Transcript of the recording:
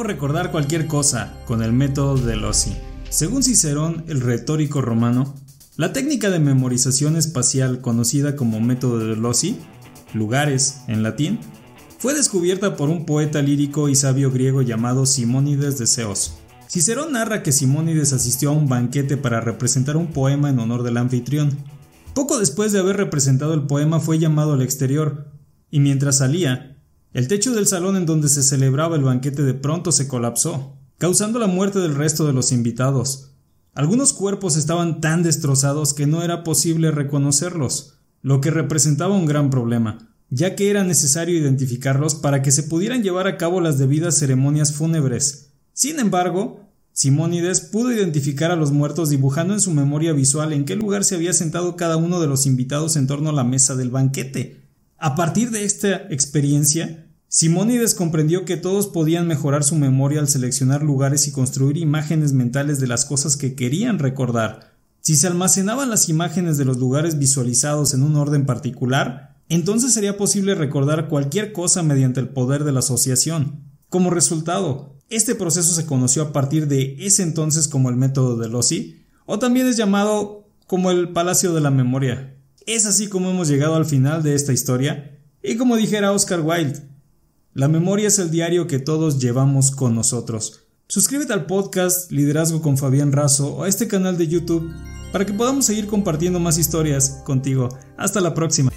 recordar cualquier cosa con el método de Lossi. Según Cicerón, el retórico romano, la técnica de memorización espacial conocida como método de Lossi, lugares en latín, fue descubierta por un poeta lírico y sabio griego llamado Simónides de Ceos. Cicerón narra que Simónides asistió a un banquete para representar un poema en honor del anfitrión. Poco después de haber representado el poema fue llamado al exterior, y mientras salía, el techo del salón en donde se celebraba el banquete de pronto se colapsó, causando la muerte del resto de los invitados. Algunos cuerpos estaban tan destrozados que no era posible reconocerlos, lo que representaba un gran problema, ya que era necesario identificarlos para que se pudieran llevar a cabo las debidas ceremonias fúnebres. Sin embargo, Simónides pudo identificar a los muertos dibujando en su memoria visual en qué lugar se había sentado cada uno de los invitados en torno a la mesa del banquete. A partir de esta experiencia, Simónides comprendió que todos podían mejorar su memoria al seleccionar lugares y construir imágenes mentales de las cosas que querían recordar. Si se almacenaban las imágenes de los lugares visualizados en un orden particular, entonces sería posible recordar cualquier cosa mediante el poder de la asociación. Como resultado, este proceso se conoció a partir de ese entonces como el método de Lossi, o también es llamado como el Palacio de la Memoria. Es así como hemos llegado al final de esta historia, y como dijera Oscar Wilde, la memoria es el diario que todos llevamos con nosotros. Suscríbete al podcast Liderazgo con Fabián Razo o a este canal de YouTube para que podamos seguir compartiendo más historias contigo. Hasta la próxima.